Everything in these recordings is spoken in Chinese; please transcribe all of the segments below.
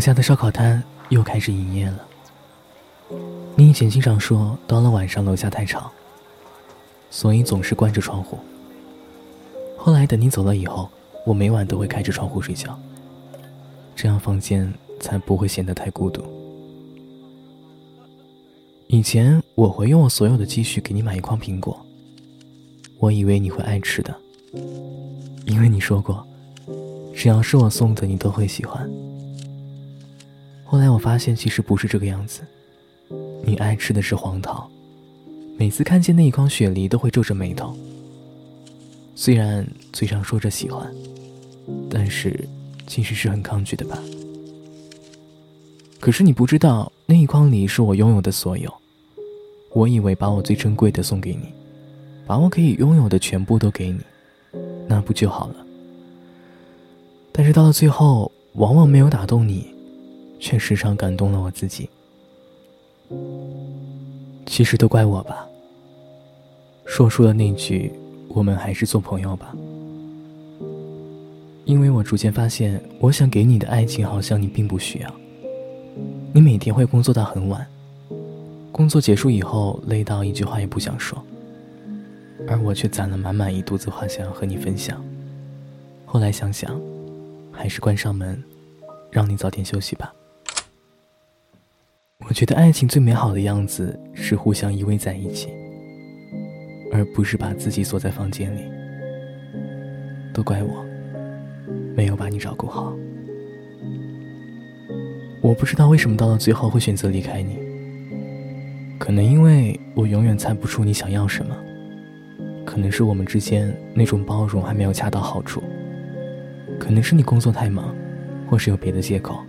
下的烧烤摊又开始营业了。你以前经常说，到了晚上楼下太吵，所以总是关着窗户。后来等你走了以后，我每晚都会开着窗户睡觉，这样房间才不会显得太孤独。以前我会用我所有的积蓄给你买一筐苹果，我以为你会爱吃的，因为你说过，只要是我送的你都会喜欢。后来我发现其实不是这个样子。你爱吃的是黄桃，每次看见那一筐雪梨都会皱着眉头。虽然嘴上说着喜欢，但是其实是很抗拒的吧？可是你不知道，那一筐梨是我拥有的所有。我以为把我最珍贵的送给你，把我可以拥有的全部都给你，那不就好了？但是到了最后，往往没有打动你，却时常感动了我自己。其实都怪我吧。说出了那句“我们还是做朋友吧”，因为我逐渐发现，我想给你的爱情好像你并不需要。你每天会工作到很晚，工作结束以后累到一句话也不想说，而我却攒了满满一肚子话想要和你分享。后来想想，还是关上门，让你早点休息吧。我觉得爱情最美好的样子是互相依偎在一起，而不是把自己锁在房间里。都怪我，没有把你照顾好。我不知道为什么到了最后会选择离开你，可能因为我永远猜不出你想要什么，可能是我们之间那种包容还没有恰到好处，可能是你工作太忙，或是有别的借口，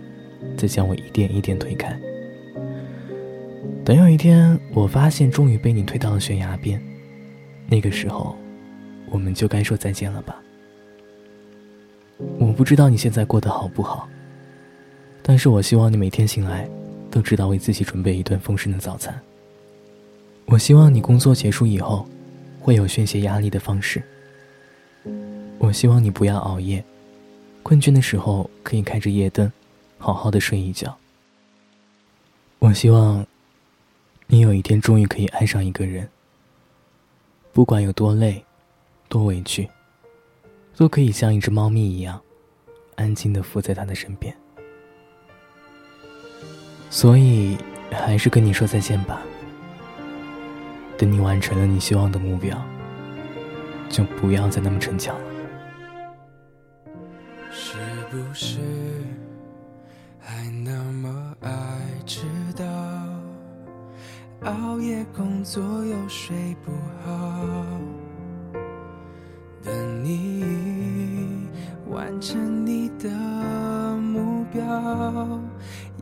在将我一点一点推开。等有一天，我发现终于被你推到了悬崖边，那个时候，我们就该说再见了吧。我不知道你现在过得好不好，但是我希望你每天醒来，都知道为自己准备一顿丰盛的早餐。我希望你工作结束以后，会有宣泄压力的方式。我希望你不要熬夜，困倦的时候可以开着夜灯，好好的睡一觉。我希望。你有一天终于可以爱上一个人，不管有多累，多委屈，都可以像一只猫咪一样，安静的伏在他的身边。所以，还是跟你说再见吧。等你完成了你希望的目标，就不要再那么逞强了。是不是还那么爱迟到？熬夜工作又睡不好，等你完成你的目标，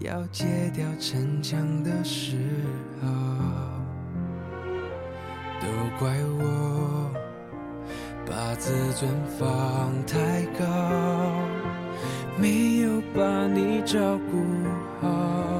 要戒掉逞强的时候，都怪我把自尊放太高，没有把你照顾好。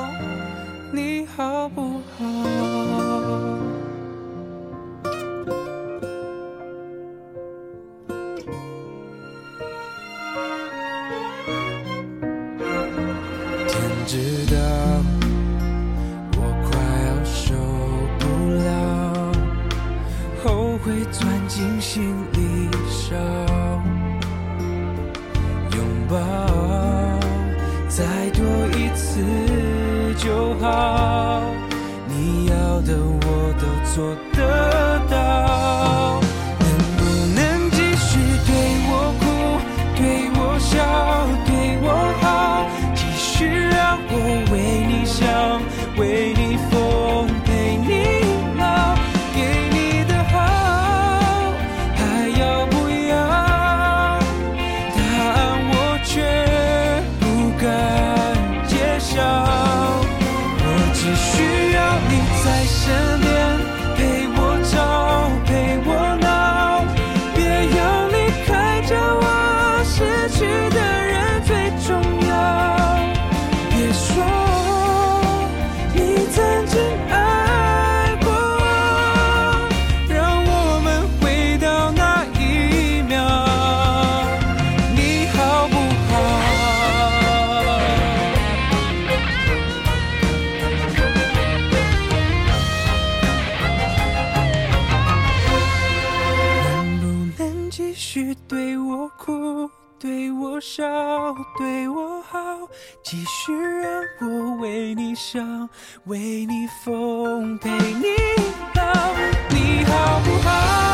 心里烧，拥抱再多一。次就好。你要的我都做得到，去的人最重要。别说你曾经爱过我，让我们回到那一秒，你好不好？能不能继续对我哭，对我笑，对我好，继续让我为你想，为你疯，陪你老，你好不好？